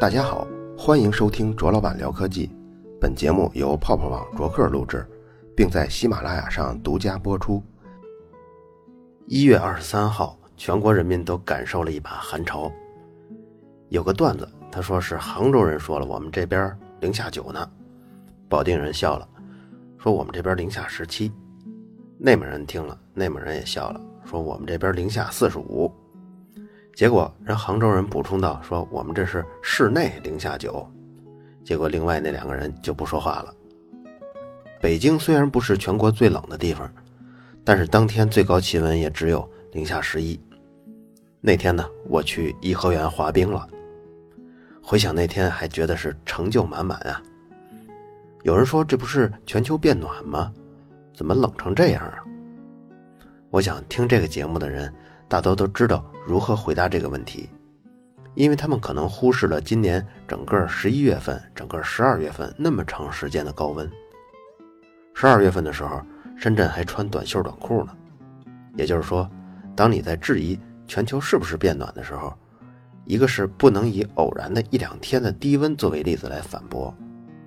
大家好，欢迎收听卓老板聊科技。本节目由泡泡网卓克录制，并在喜马拉雅上独家播出。一月二十三号，全国人民都感受了一把寒潮。有个段子，他说是杭州人说了，我们这边零下九呢；保定人笑了，说我们这边零下十七；内蒙人听了，内蒙人也笑了，说我们这边零下四十五。结果人杭州人补充道：“说我们这是室内零下九。”结果另外那两个人就不说话了。北京虽然不是全国最冷的地方，但是当天最高气温也只有零下十一。那天呢，我去颐和园滑冰了。回想那天，还觉得是成就满满啊。有人说这不是全球变暖吗？怎么冷成这样啊？我想听这个节目的人。大多都知道如何回答这个问题，因为他们可能忽视了今年整个十一月份、整个十二月份那么长时间的高温。十二月份的时候，深圳还穿短袖短裤呢。也就是说，当你在质疑全球是不是变暖的时候，一个是不能以偶然的一两天的低温作为例子来反驳，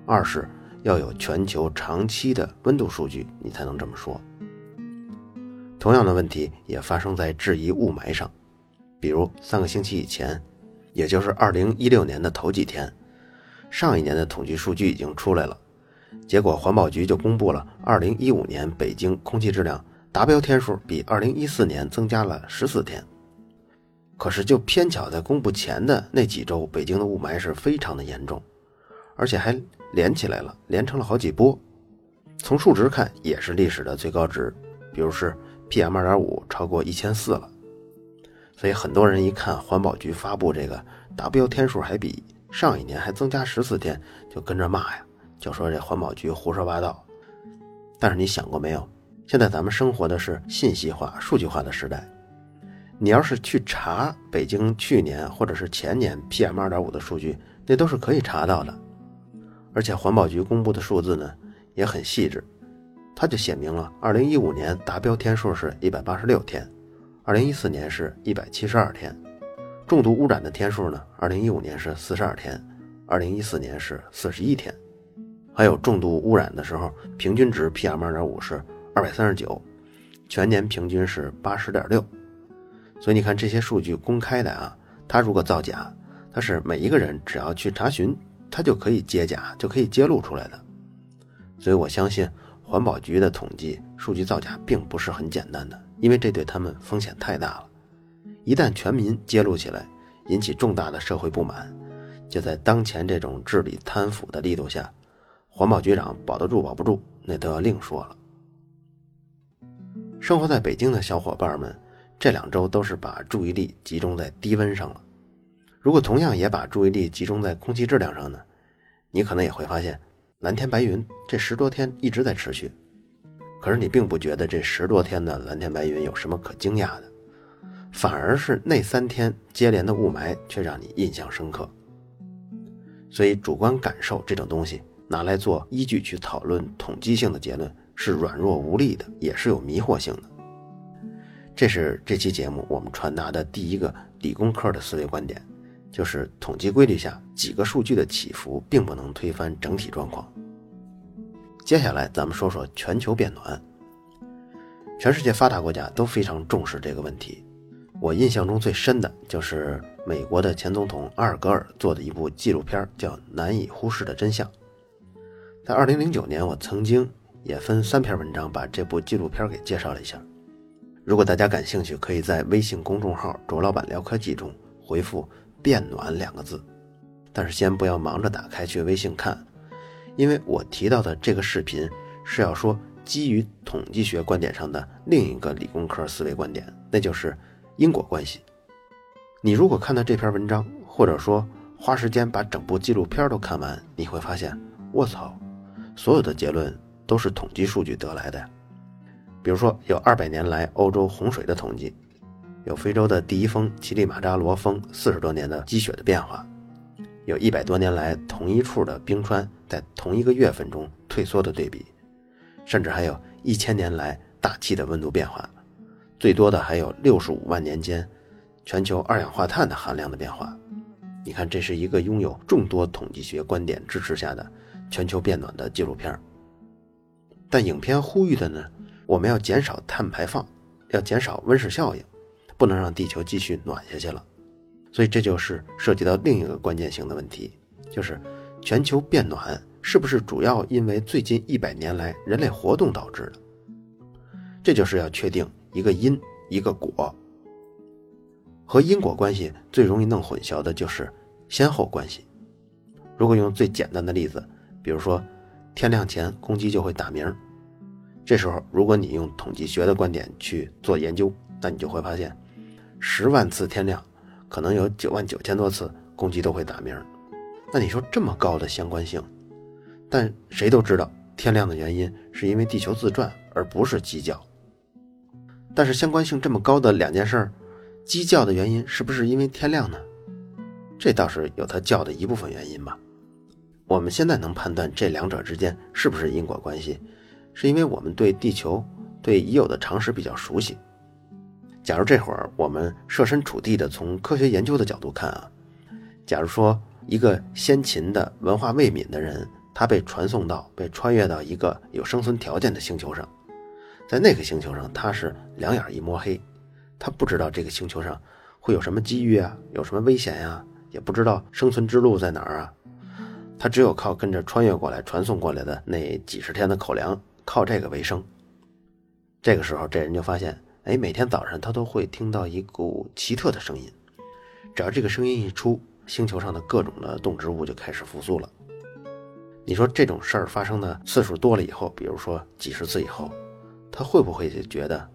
二是要有全球长期的温度数据，你才能这么说。同样的问题也发生在质疑雾霾上，比如三个星期以前，也就是二零一六年的头几天，上一年的统计数据已经出来了，结果环保局就公布了二零一五年北京空气质量达标天数比二零一四年增加了十四天。可是就偏巧在公布前的那几周，北京的雾霾是非常的严重，而且还连起来了，连成了好几波。从数值看也是历史的最高值，比如是。PM 二点五超过一千四了，所以很多人一看环保局发布这个达标天数还比上一年还增加十四天，就跟着骂呀，就说这环保局胡说八道。但是你想过没有？现在咱们生活的是信息化、数据化的时代，你要是去查北京去年或者是前年 PM 二点五的数据，那都是可以查到的。而且环保局公布的数字呢，也很细致。它就写明了，二零一五年达标天数是一百八十六天，二零一四年是一百七十二天，重度污染的天数呢，二零一五年是四十二天，二零一四年是四十一天，还有重度污染的时候，平均值 PM 二点五是二百三十九，全年平均是八十点六，所以你看这些数据公开的啊，它如果造假，它是每一个人只要去查询，它就可以揭假，就可以揭露出来的，所以我相信。环保局的统计数据造假并不是很简单的，因为这对他们风险太大了。一旦全民揭露起来，引起重大的社会不满，就在当前这种治理贪腐的力度下，环保局长保得住保不住，那都要另说了。生活在北京的小伙伴们，这两周都是把注意力集中在低温上了。如果同样也把注意力集中在空气质量上呢，你可能也会发现。蓝天白云这十多天一直在持续，可是你并不觉得这十多天的蓝天白云有什么可惊讶的，反而是那三天接连的雾霾却让你印象深刻。所以主观感受这种东西拿来做依据去讨论统计性的结论是软弱无力的，也是有迷惑性的。这是这期节目我们传达的第一个理工科的思维观点。就是统计规律下几个数据的起伏，并不能推翻整体状况。接下来咱们说说全球变暖。全世界发达国家都非常重视这个问题。我印象中最深的就是美国的前总统阿尔戈尔做的一部纪录片，叫《难以忽视的真相》。在2009年，我曾经也分三篇文章把这部纪录片给介绍了一下。如果大家感兴趣，可以在微信公众号“卓老板聊科技”中回复。变暖两个字，但是先不要忙着打开去微信看，因为我提到的这个视频是要说基于统计学观点上的另一个理工科思维观点，那就是因果关系。你如果看到这篇文章，或者说花时间把整部纪录片都看完，你会发现，卧槽，所有的结论都是统计数据得来的。比如说，有二百年来欧洲洪水的统计。有非洲的第一峰乞力马扎罗峰四十多年的积雪的变化，有一百多年来同一处的冰川在同一个月份中退缩的对比，甚至还有一千年来大气的温度变化，最多的还有六十五万年间全球二氧化碳的含量的变化，你看，这是一个拥有众多统计学观点支持下的全球变暖的纪录片。但影片呼吁的呢，我们要减少碳排放，要减少温室效应，不能让地球继续暖下去了。所以这就是涉及到另一个关键性的问题，就是全球变暖是不是主要因为最近一百年来人类活动导致的？这就是要确定一个因一个果。和因果关系最容易弄混淆的就是先后关系。如果用最简单的例子，比如说天亮前公鸡就会打鸣，这时候如果你用统计学的观点去做研究，那你就会发现，十万次天亮，可能有九万九千多次公鸡都会打鸣。那你说这么高的相关性，但谁都知道天亮的原因是因为地球自转，而不是鸡叫。但是相关性这么高的两件事。鸡叫的原因是不是因为天亮呢？这倒是有它叫的一部分原因吧。我们现在能判断这两者之间是不是因果关系，是因为我们对地球、对已有的常识比较熟悉。假如这会儿我们设身处地的从科学研究的角度看啊，假如说一个先秦的文化未泯的人，他被传送到、被穿越到一个有生存条件的星球上，在那个星球上，他是两眼一摸黑。他不知道这个星球上会有什么机遇啊，有什么危险呀，也不知道生存之路在哪儿啊。他只有靠跟着穿越过来、传送过来的那几十天的口粮，靠这个为生。这个时候，这人就发现，哎，每天早上他都会听到一股奇特的声音，只要这个声音一出，星球上的各种的动植物就开始复苏了。你说这种事儿发生的次数多了以后，比如说几十次以后，他会不会觉得？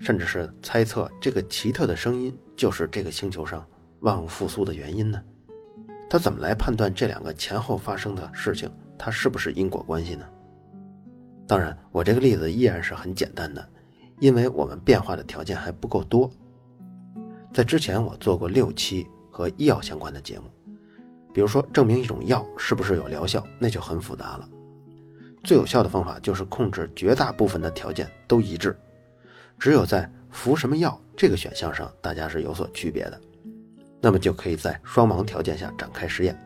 甚至是猜测这个奇特的声音就是这个星球上万物复苏的原因呢？他怎么来判断这两个前后发生的事情，它是不是因果关系呢？当然，我这个例子依然是很简单的，因为我们变化的条件还不够多。在之前我做过六期和医药相关的节目，比如说证明一种药是不是有疗效，那就很复杂了。最有效的方法就是控制绝大部分的条件都一致。只有在服什么药这个选项上，大家是有所区别的，那么就可以在双盲条件下展开实验。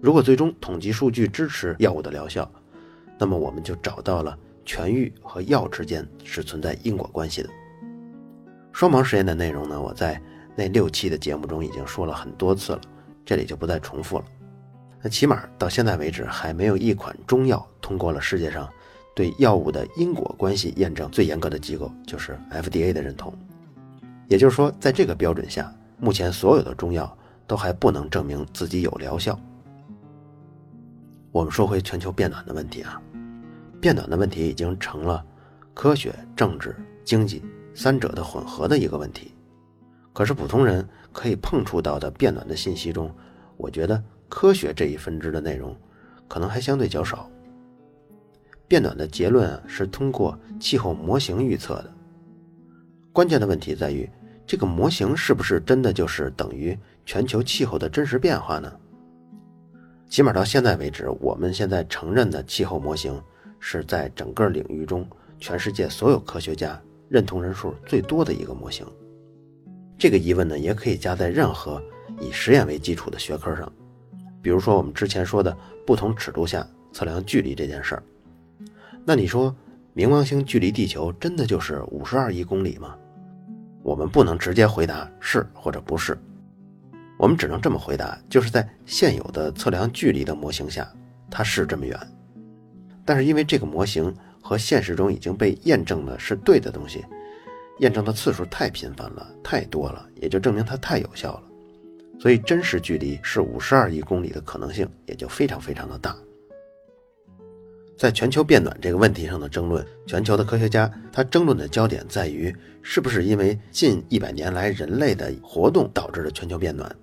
如果最终统计数据支持药物的疗效，那么我们就找到了痊愈和药之间是存在因果关系的。双盲实验的内容呢，我在那六期的节目中已经说了很多次了，这里就不再重复了。那起码到现在为止，还没有一款中药通过了世界上。对药物的因果关系验证最严格的机构就是 FDA 的认同，也就是说，在这个标准下，目前所有的中药都还不能证明自己有疗效。我们说回全球变暖的问题啊，变暖的问题已经成了科学、政治、经济三者的混合的一个问题。可是普通人可以碰触到的变暖的信息中，我觉得科学这一分支的内容可能还相对较少。变暖的结论，是通过气候模型预测的。关键的问题在于，这个模型是不是真的就是等于全球气候的真实变化呢？起码到现在为止，我们现在承认的气候模型是在整个领域中，全世界所有科学家认同人数最多的一个模型。这个疑问呢，也可以加在任何以实验为基础的学科上，比如说我们之前说的不同尺度下测量距离这件事儿。那你说，冥王星距离地球真的就是五十二亿公里吗？我们不能直接回答是或者不是，我们只能这么回答：就是在现有的测量距离的模型下，它是这么远。但是因为这个模型和现实中已经被验证的是对的东西，验证的次数太频繁了、太多了，也就证明它太有效了。所以真实距离是五十二亿公里的可能性也就非常非常的大。在全球变暖这个问题上的争论，全球的科学家他争论的焦点在于，是不是因为近一百年来人类的活动导致了全球变暖。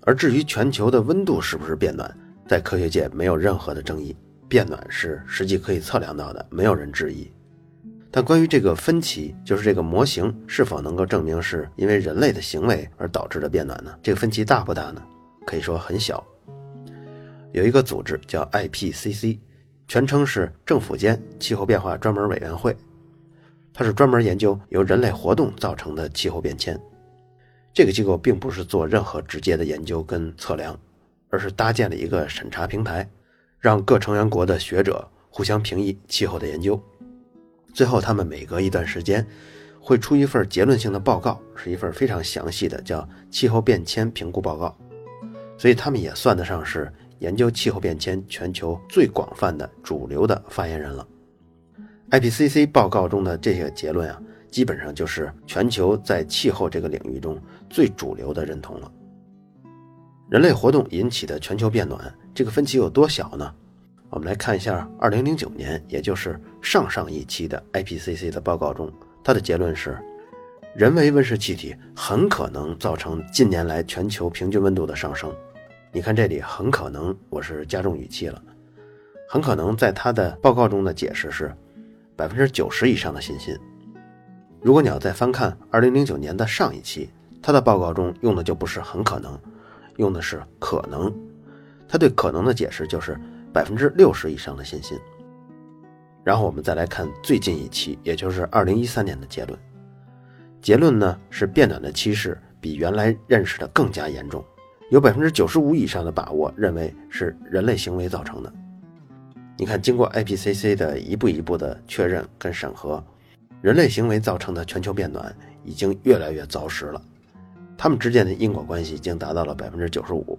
而至于全球的温度是不是变暖，在科学界没有任何的争议，变暖是实际可以测量到的，没有人质疑。但关于这个分歧，就是这个模型是否能够证明是因为人类的行为而导致的变暖呢？这个分歧大不大呢？可以说很小。有一个组织叫 IPCC。全称是政府间气候变化专门委员会，它是专门研究由人类活动造成的气候变迁。这个机构并不是做任何直接的研究跟测量，而是搭建了一个审查平台，让各成员国的学者互相评议气候的研究。最后，他们每隔一段时间会出一份结论性的报告，是一份非常详细的叫气候变迁评估报告。所以，他们也算得上是研究气候变迁全球最广泛的主流的发言人了。IPCC 报告中的这些结论啊。基本上就是全球在气候这个领域中最主流的认同了。人类活动引起的全球变暖，这个分歧有多小呢？我们来看一下2009年，也就是上上一期的 IPCC 的报告中，它的结论是：人为温室气体很可能造成近年来全球平均温度的上升。你看这里很可能，我是加重语气了。很可能在他的报告中的解释是百分之九十以上的信心。如果你要再翻看2009年的上一期，他的报告中用的就不是很可能，用的是可能。他对可能的解释就是百分之六十以上的信心。然后我们再来看最近一期，也就是2013年的结论。结论呢是变暖的趋势比原来认识的更加严重，有百分之九十五以上的把握认为是人类行为造成的。你看，经过 IPCC 的一步一步的确认跟审核。人类行为造成的全球变暖已经越来越凿实了，它们之间的因果关系已经达到了百分之九十五。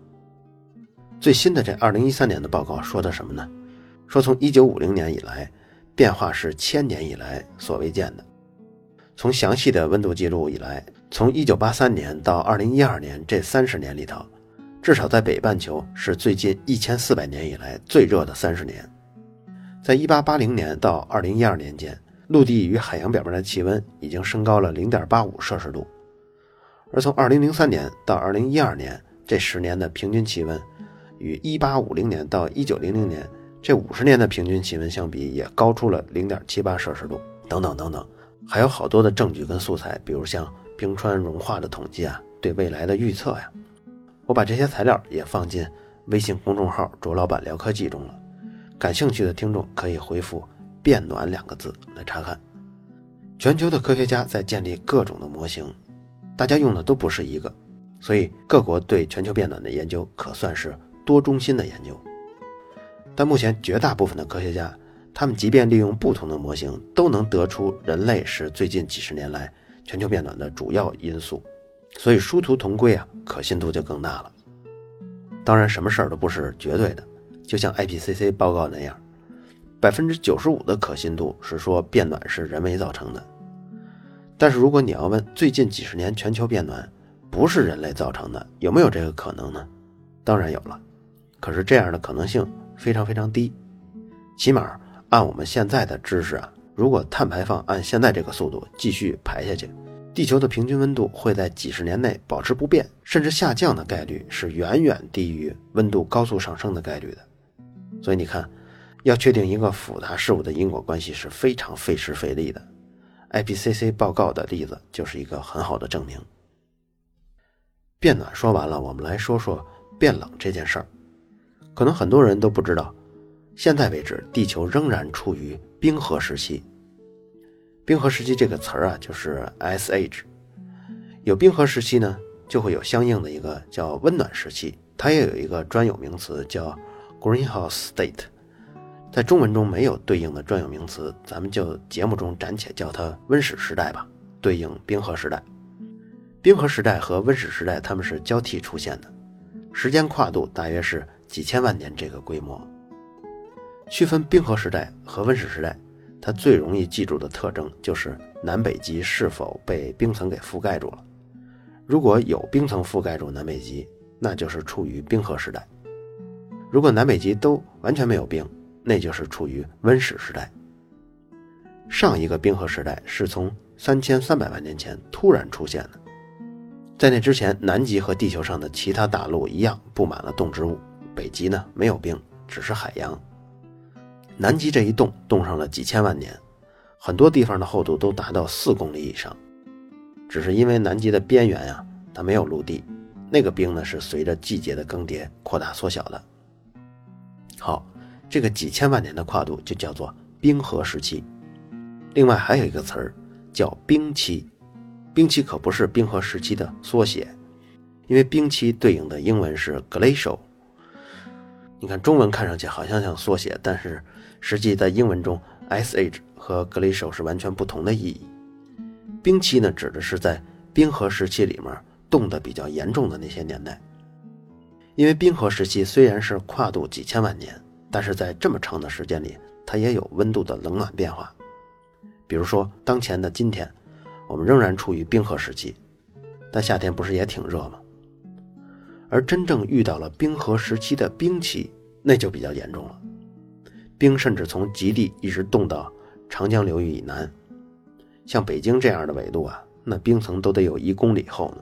最新的这二零一三年的报告说的什么呢？说从一九五零年以来，变化是千年以来所未见的。从详细的温度记录以来，从一九八三年到二零一二年这三十年里头，至少在北半球是最近一千四百年以来最热的三十年。在一八八零年到二零一二年间。陆地与海洋表面的气温已经升高了零点八五摄氏度，而从二零零三年到二零一二年这十年的平均气温，与一八五零年到一九零零年这五十年的平均气温相比，也高出了零点七八摄氏度。等等等等，还有好多的证据跟素材，比如像冰川融化的统计啊，对未来的预测呀。我把这些材料也放进微信公众号“卓老板聊科技”中了，感兴趣的听众可以回复。变暖两个字来查看，全球的科学家在建立各种的模型，大家用的都不是一个，所以各国对全球变暖的研究可算是多中心的研究。但目前绝大部分的科学家，他们即便利用不同的模型，都能得出人类是最近几十年来全球变暖的主要因素，所以殊途同归啊，可信度就更大了。当然，什么事儿都不是绝对的，就像 IPCC 报告那样。百分之九十五的可信度是说变暖是人为造成的，但是如果你要问最近几十年全球变暖不是人类造成的，有没有这个可能呢？当然有了，可是这样的可能性非常非常低。起码按我们现在的知识啊，如果碳排放按现在这个速度继续排下去，地球的平均温度会在几十年内保持不变，甚至下降的概率是远远低于温度高速上升的概率的。所以你看。要确定一个复杂事物的因果关系是非常费时费力的，IPCC 报告的例子就是一个很好的证明。变暖说完了，我们来说说变冷这件事儿。可能很多人都不知道，现在为止，地球仍然处于冰河时期。冰河时期这个词儿啊，就是 Ice Age。有冰河时期呢，就会有相应的一个叫温暖时期，它也有一个专有名词叫 Greenhouse State。在中文中没有对应的专有名词，咱们就节目中暂且叫它温室时代吧，对应冰河时代。冰河时代和温室时代它们是交替出现的，时间跨度大约是几千万年这个规模。区分冰河时代和温室时代，它最容易记住的特征就是南北极是否被冰层给覆盖住了。如果有冰层覆盖住南北极，那就是处于冰河时代；如果南北极都完全没有冰，那就是处于温室时代。上一个冰河时代是从三千三百万年前突然出现的，在那之前，南极和地球上的其他大陆一样布满了动植物，北极呢没有冰，只是海洋。南极这一冻冻上了几千万年，很多地方的厚度都达到四公里以上，只是因为南极的边缘呀，它没有陆地，那个冰呢是随着季节的更迭扩大缩小的。好。这个几千万年的跨度就叫做冰河时期。另外还有一个词儿叫冰期，冰期可不是冰河时期的缩写，因为冰期对应的英文是 glacial。你看中文看上去好像像缩写，但是实际在英文中，ice age 和 glacial 是完全不同的意义。冰期呢，指的是在冰河时期里面冻得比较严重的那些年代。因为冰河时期虽然是跨度几千万年，但是在这么长的时间里，它也有温度的冷暖变化。比如说，当前的今天，我们仍然处于冰河时期，但夏天不是也挺热吗？而真正遇到了冰河时期的冰期，那就比较严重了，冰甚至从极地一直冻到长江流域以南。像北京这样的纬度啊，那冰层都得有一公里厚呢。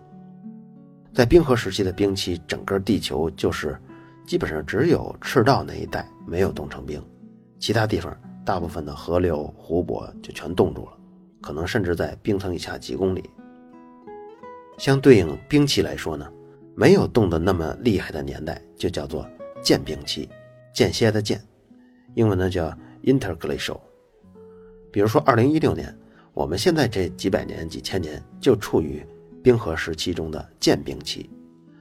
在冰河时期的冰期，整个地球就是基本上只有赤道那一带没有冻成冰，其他地方大部分的河流、湖泊就全冻住了，可能甚至在冰层以下几公里。相对应冰期来说呢，没有冻得那么厉害的年代就叫做间冰期，间歇的间，英文呢叫 interglacial。比如说二零一六年，我们现在这几百年、几千年就处于。冰河时期中的间冰期，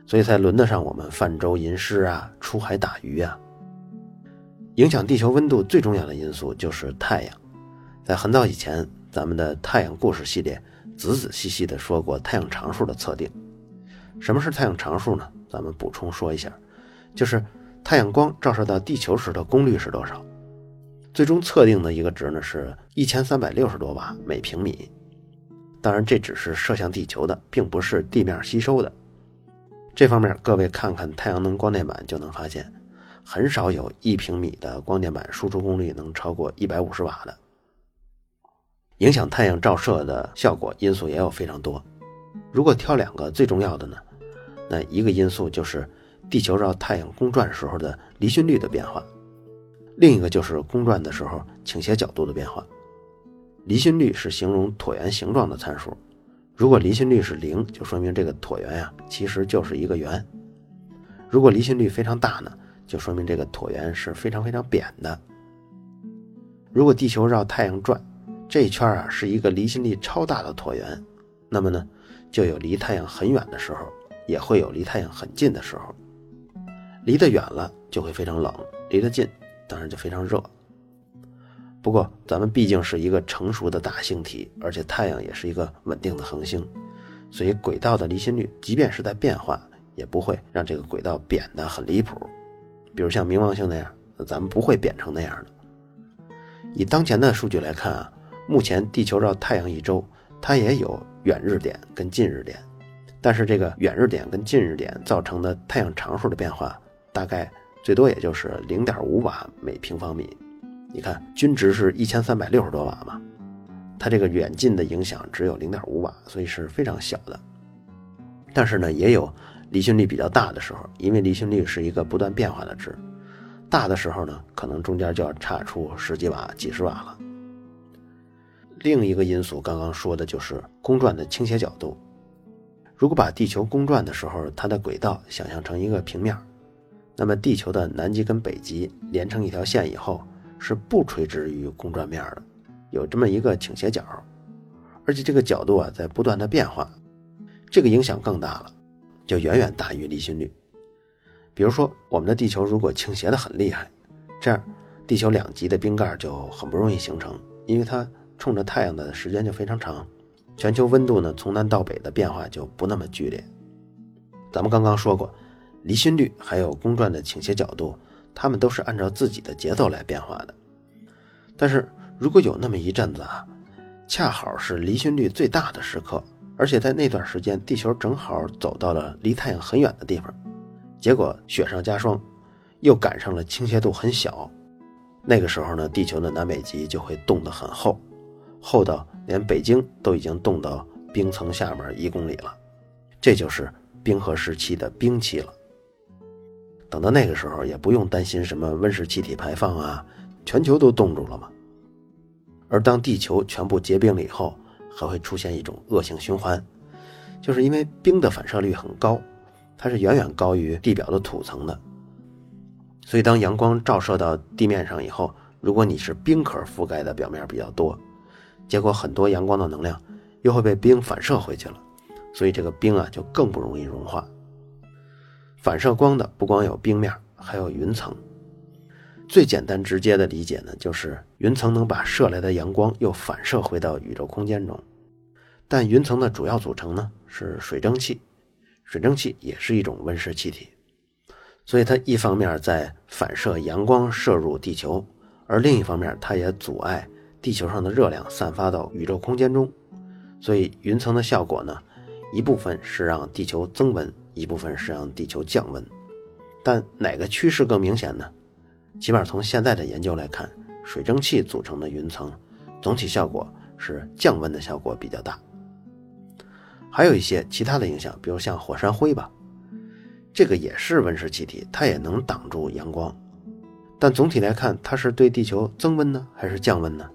所以才轮得上我们泛舟吟诗啊，出海打鱼啊。影响地球温度最重要的因素就是太阳。在很早以前，咱们的太阳故事系列仔仔细细地说过太阳常数的测定。什么是太阳常数呢？咱们补充说一下，就是太阳光照射到地球时的功率是多少。最终测定的一个值呢，是一千三百六十多瓦每平米。当然，这只是射向地球的，并不是地面吸收的。这方面，各位看看太阳能光电板就能发现，很少有一平米的光电板输出功率能超过一百五十瓦的。影响太阳照射的效果因素也有非常多。如果挑两个最重要的呢，那一个因素就是地球绕太阳公转时候的离心率的变化，另一个就是公转的时候倾斜角度的变化。离心率是形容椭圆形状的参数，如果离心率是零，就说明这个椭圆呀其实就是一个圆；如果离心率非常大呢，就说明这个椭圆是非常非常扁的。如果地球绕太阳转，这一圈啊是一个离心力超大的椭圆，那么呢，就有离太阳很远的时候，也会有离太阳很近的时候。离得远了就会非常冷，离得近当然就非常热。不过，咱们毕竟是一个成熟的大星体，而且太阳也是一个稳定的恒星，所以轨道的离心率即便是在变化，也不会让这个轨道扁得很离谱。比如像冥王星那样，咱们不会扁成那样的。以当前的数据来看啊，目前地球绕太阳一周，它也有远日点跟近日点，但是这个远日点跟近日点造成的太阳常数的变化，大概最多也就是零点五瓦每平方米。你看，均值是一千三百六十多瓦嘛，它这个远近的影响只有零点五瓦，所以是非常小的。但是呢，也有离心率比较大的时候，因为离心率是一个不断变化的值，大的时候呢，可能中间就要差出十几瓦、几十瓦了。另一个因素，刚刚说的就是公转的倾斜角度。如果把地球公转的时候，它的轨道想象成一个平面，那么地球的南极跟北极连成一条线以后。是不垂直于公转面的，有这么一个倾斜角，而且这个角度啊在不断的变化，这个影响更大了，就远远大于离心率。比如说，我们的地球如果倾斜的很厉害，这样地球两极的冰盖就很不容易形成，因为它冲着太阳的时间就非常长，全球温度呢从南到北的变化就不那么剧烈。咱们刚刚说过，离心率还有公转的倾斜角度。它们都是按照自己的节奏来变化的，但是如果有那么一阵子啊，恰好是离心率最大的时刻，而且在那段时间地球正好走到了离太阳很远的地方，结果雪上加霜，又赶上了倾斜度很小，那个时候呢，地球的南北极就会冻得很厚，厚到连北京都已经冻到冰层下面一公里了，这就是冰河时期的冰期了。等到那个时候，也不用担心什么温室气体排放啊，全球都冻住了嘛。而当地球全部结冰了以后，还会出现一种恶性循环，就是因为冰的反射率很高，它是远远高于地表的土层的。所以当阳光照射到地面上以后，如果你是冰壳覆盖的表面比较多，结果很多阳光的能量又会被冰反射回去了，所以这个冰啊就更不容易融化。反射光的不光有冰面，还有云层。最简单直接的理解呢，就是云层能把射来的阳光又反射回到宇宙空间中。但云层的主要组成呢是水蒸气，水蒸气也是一种温室气体，所以它一方面在反射阳光射入地球，而另一方面它也阻碍地球上的热量散发到宇宙空间中。所以云层的效果呢，一部分是让地球增温，一部分是让地球降温。但哪个趋势更明显呢？起码从现在的研究来看，水蒸气组成的云层总体效果是降温的效果比较大。还有一些其他的影响，比如像火山灰吧，这个也是温室气体，它也能挡住阳光。但总体来看，它是对地球增温呢，还是降温呢？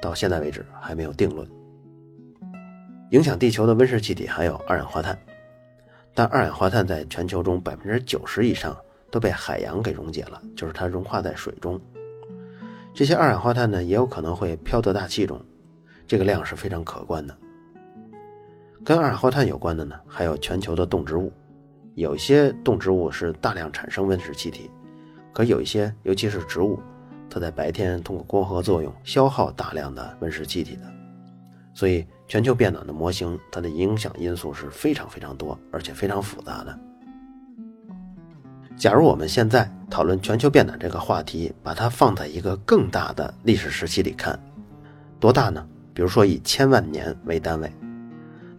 到现在为止还没有定论。影响地球的温室气体还有二氧化碳，但二氧化碳在全球中百分之九十以上都被海洋给溶解了，就是它融化在水中。这些二氧化碳呢，也有可能会飘到大气中，这个量是非常可观的。跟二氧化碳有关的呢，还有全球的动植物，有一些动植物是大量产生温室气体，可有一些，尤其是植物，它在白天通过光合作用消耗大量的温室气体的，所以。全球变暖的模型，它的影响因素是非常非常多，而且非常复杂的。假如我们现在讨论全球变暖这个话题，把它放在一个更大的历史时期里看，多大呢？比如说以千万年为单位，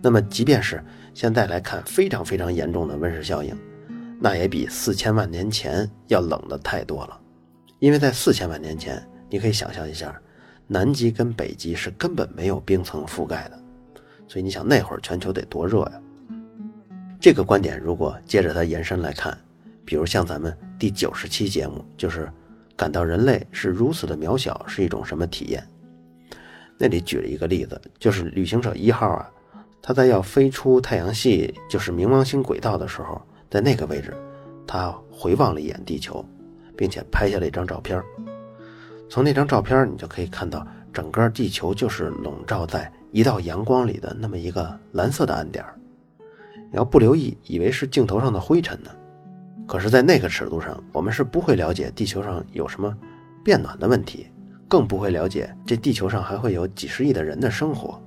那么即便是现在来看非常非常严重的温室效应，那也比四千万年前要冷的太多了。因为在四千万年前，你可以想象一下。南极跟北极是根本没有冰层覆盖的，所以你想那会儿全球得多热呀？这个观点如果接着它延伸来看，比如像咱们第九十期节目，就是感到人类是如此的渺小是一种什么体验？那里举了一个例子，就是旅行者一号啊，他在要飞出太阳系，就是冥王星轨道的时候，在那个位置，他回望了一眼地球，并且拍下了一张照片。从那张照片，你就可以看到整个地球就是笼罩在一道阳光里的那么一个蓝色的暗点你要不留意，以为是镜头上的灰尘呢。可是，在那个尺度上，我们是不会了解地球上有什么变暖的问题，更不会了解这地球上还会有几十亿的人的生活，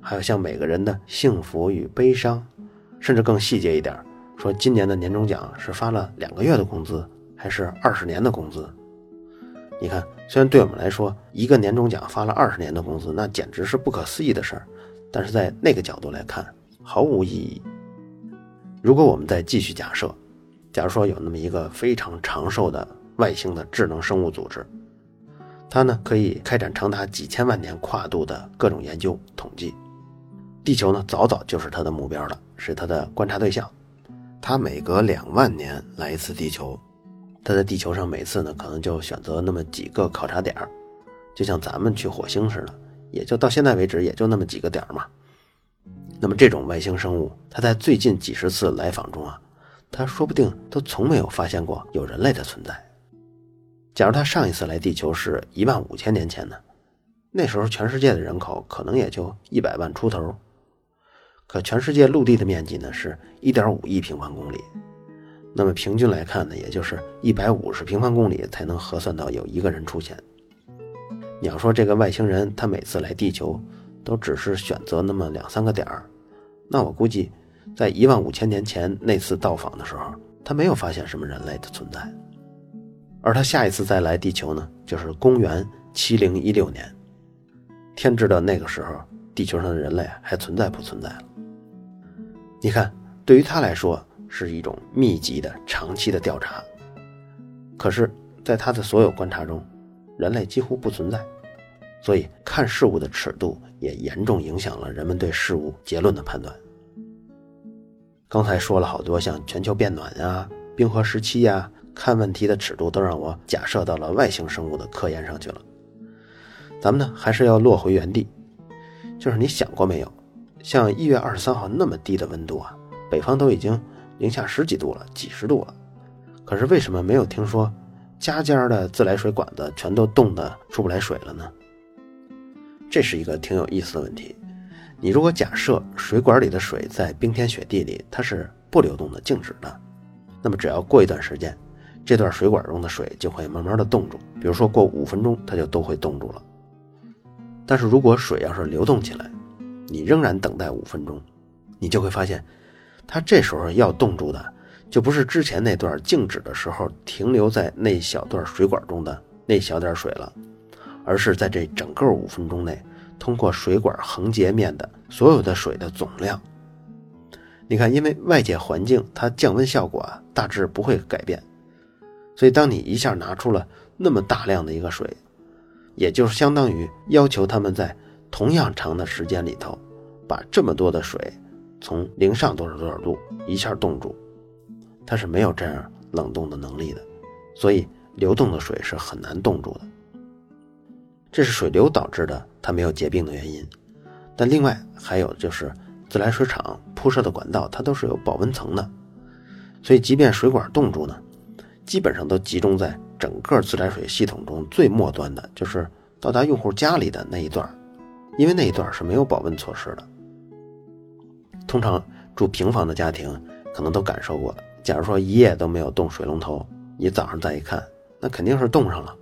还有像每个人的幸福与悲伤，甚至更细节一点，说今年的年终奖是发了两个月的工资，还是二十年的工资？你看，虽然对我们来说，一个年终奖发了二十年的工资，那简直是不可思议的事儿，但是在那个角度来看，毫无意义。如果我们再继续假设，假如说有那么一个非常长寿的外星的智能生物组织，它呢可以开展长达几千万年跨度的各种研究统计，地球呢早早就是它的目标了，是它的观察对象，它每隔两万年来一次地球。他在地球上每次呢，可能就选择那么几个考察点儿，就像咱们去火星似的，也就到现在为止也就那么几个点儿嘛。那么这种外星生物，它在最近几十次来访中啊，他说不定都从没有发现过有人类的存在。假如他上一次来地球是一万五千年前呢，那时候全世界的人口可能也就一百万出头，可全世界陆地的面积呢是一点五亿平方公里。那么平均来看呢，也就是一百五十平方公里才能核算到有一个人出现。你要说这个外星人他每次来地球，都只是选择那么两三个点儿，那我估计，在一万五千年前那次到访的时候，他没有发现什么人类的存在。而他下一次再来地球呢，就是公元七零一六年，天知道那个时候地球上的人类还存在不存在了。你看，对于他来说。是一种密集的、长期的调查，可是，在他的所有观察中，人类几乎不存在，所以看事物的尺度也严重影响了人们对事物结论的判断。刚才说了好多，像全球变暖呀、冰河时期呀，看问题的尺度都让我假设到了外星生物的科研上去了。咱们呢，还是要落回原地，就是你想过没有，像一月二十三号那么低的温度啊，北方都已经。零下十几度了，几十度了，可是为什么没有听说家家的自来水管子全都冻得出不来水了呢？这是一个挺有意思的问题。你如果假设水管里的水在冰天雪地里它是不流动的、静止的，那么只要过一段时间，这段水管中的水就会慢慢的冻住。比如说过五分钟，它就都会冻住了。但是如果水要是流动起来，你仍然等待五分钟，你就会发现，它这时候要冻住的，就不是之前那段静止的时候停留在那小段水管中的那小点水了，而是在这整个五分钟内。通过水管横截面的所有的水的总量，你看，因为外界环境它降温效果啊大致不会改变，所以当你一下拿出了那么大量的一个水，也就是相当于要求他们在同样长的时间里头，把这么多的水从零上多少多少度一下冻住，它是没有这样冷冻的能力的，所以流动的水是很难冻住的。这是水流导致的，它没有结冰的原因。但另外还有就是自来水厂铺设的管道，它都是有保温层的，所以即便水管冻住呢，基本上都集中在整个自来水系统中最末端的，就是到达用户家里的那一段，因为那一段是没有保温措施的。通常住平房的家庭可能都感受过，假如说一夜都没有动水龙头，你早上再一看，那肯定是冻上了。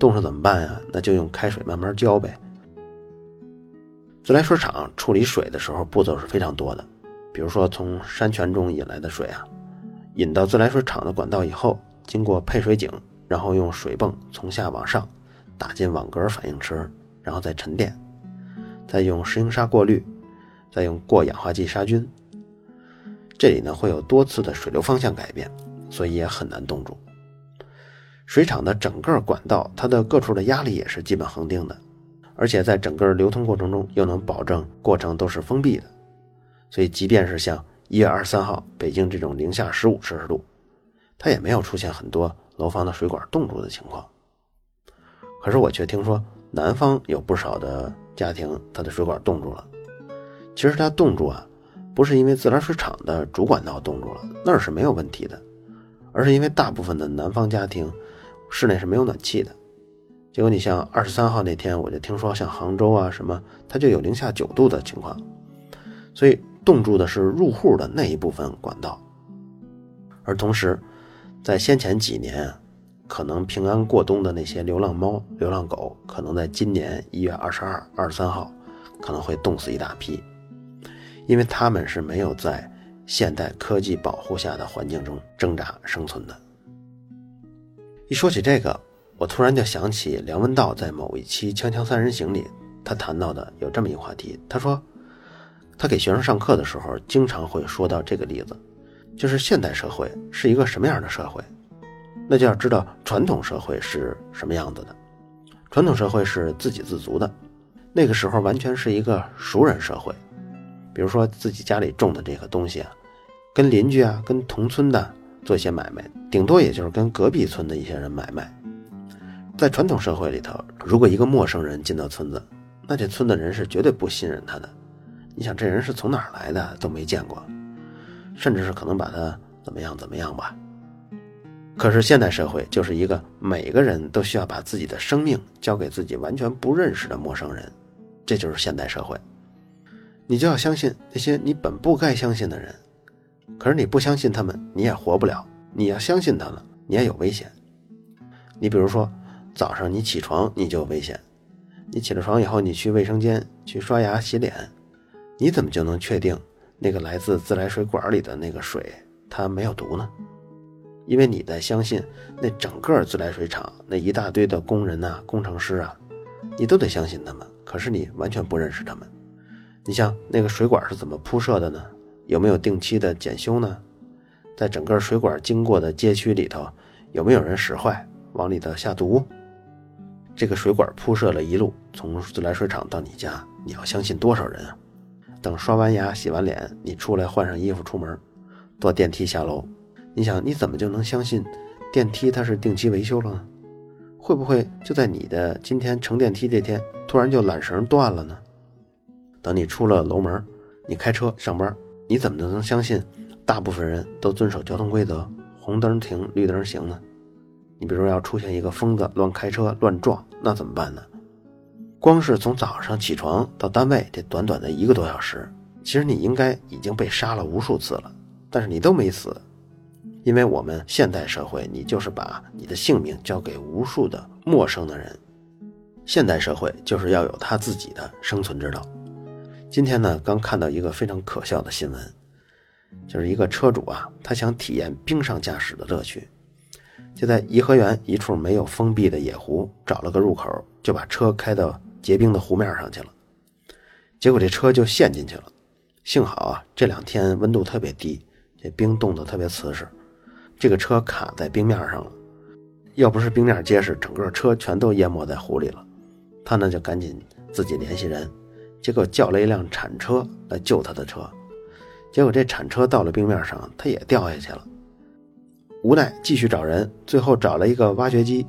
冻上怎么办呀？那就用开水慢慢浇呗。自来水厂处理水的时候步骤是非常多的，比如说从山泉中引来的水啊，引到自来水厂的管道以后，经过配水井，然后用水泵从下往上打进网格反应池，然后再沉淀，再用石英砂过滤，再用过氧化剂杀菌。这里呢会有多次的水流方向改变，所以也很难冻住。水厂的整个管道，它的各处的压力也是基本恒定的，而且在整个流通过程中又能保证过程都是封闭的，所以即便是像一月二十三号北京这种零下十五摄氏度，它也没有出现很多楼房的水管冻住的情况。可是我却听说南方有不少的家庭，它的水管冻住了。其实它冻住啊，不是因为自来水厂的主管道冻住了，那儿是没有问题的，而是因为大部分的南方家庭。室内是没有暖气的，结果你像二十三号那天，我就听说像杭州啊什么，它就有零下九度的情况，所以冻住的是入户的那一部分管道，而同时，在先前几年，可能平安过冬的那些流浪猫、流浪狗，可能在今年一月二十二、二十三号，可能会冻死一大批，因为他们是没有在现代科技保护下的环境中挣扎生存的。一说起这个，我突然就想起梁文道在某一期《锵锵三人行》里，他谈到的有这么一个话题。他说，他给学生上课的时候，经常会说到这个例子，就是现代社会是一个什么样的社会，那就要知道传统社会是什么样子的。传统社会是自给自足的，那个时候完全是一个熟人社会，比如说自己家里种的这个东西啊，跟邻居啊，跟同村的。做一些买卖，顶多也就是跟隔壁村的一些人买卖。在传统社会里头，如果一个陌生人进到村子，那这村的人是绝对不信任他的。你想，这人是从哪儿来的都没见过，甚至是可能把他怎么样怎么样吧。可是现代社会就是一个每个人都需要把自己的生命交给自己完全不认识的陌生人，这就是现代社会。你就要相信那些你本不该相信的人。可是你不相信他们，你也活不了。你要相信他们，你也有危险。你比如说，早上你起床你就有危险。你起了床以后，你去卫生间去刷牙洗脸，你怎么就能确定那个来自自来水管里的那个水它没有毒呢？因为你在相信那整个自来水厂那一大堆的工人呐、工程师啊，你都得相信他们。可是你完全不认识他们。你像那个水管是怎么铺设的呢？有没有定期的检修呢？在整个水管经过的街区里头，有没有人使坏往里头下毒？这个水管铺设了一路，从自来水厂到你家，你要相信多少人啊？等刷完牙、洗完脸，你出来换上衣服出门，坐电梯下楼，你想你怎么就能相信电梯它是定期维修了呢？会不会就在你的今天乘电梯这天，突然就缆绳断了呢？等你出了楼门，你开车上班。你怎么能相信大部分人都遵守交通规则，红灯停，绿灯行呢？你比如说要出现一个疯子乱开车乱撞，那怎么办呢？光是从早上起床到单位这短短的一个多小时，其实你应该已经被杀了无数次了，但是你都没死，因为我们现代社会，你就是把你的性命交给无数的陌生的人。现代社会就是要有他自己的生存之道。今天呢，刚看到一个非常可笑的新闻，就是一个车主啊，他想体验冰上驾驶的乐趣，就在颐和园一处没有封闭的野湖找了个入口，就把车开到结冰的湖面上去了。结果这车就陷进去了。幸好啊，这两天温度特别低，这冰冻得特别瓷实，这个车卡在冰面上了。要不是冰面结实，整个车全都淹没在湖里了。他呢就赶紧自己联系人，结果叫了一辆铲车来救他的车。结果这铲车到了冰面上，他也掉下去了。无奈继续找人，最后找了一个挖掘机，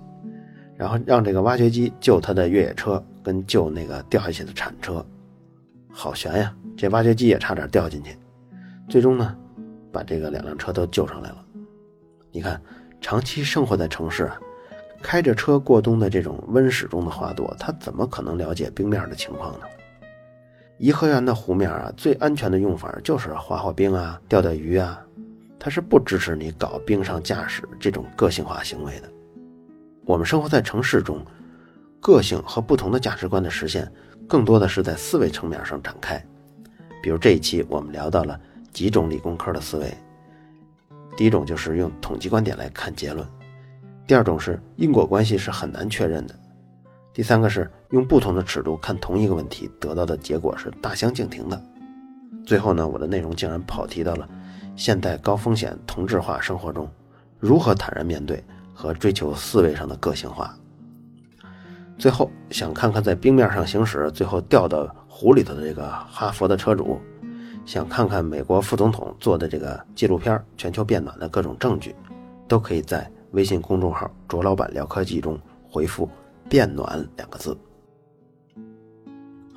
然后让这个挖掘机救他的越野车，跟救那个掉下去的铲车。好悬呀！这挖掘机也差点掉进去。最终呢，把这个两辆车都救上来了。你看，长期生活在城市啊。开着车过冬的这种温室中的花朵，他怎么可能了解冰面的情况呢？颐和园的湖面啊，最安全的用法就是滑滑冰啊、钓钓鱼啊，它是不支持你搞冰上驾驶这种个性化行为的。我们生活在城市中，个性和不同的价值观的实现，更多的是在思维层面上展开。比如这一期我们聊到了几种理工科的思维，第一种就是用统计观点来看结论。第二种是因果关系是很难确认的，第三个是用不同的尺度看同一个问题，得到的结果是大相径庭的。最后呢，我的内容竟然跑题到了现代高风险同质化生活中，如何坦然面对和追求思维上的个性化。最后想看看在冰面上行驶，最后掉到湖里头的这个哈佛的车主，想看看美国副总统做的这个纪录片《全球变暖的各种证据》，都可以在。微信公众号“卓老板聊科技”中回复“变暖”两个字。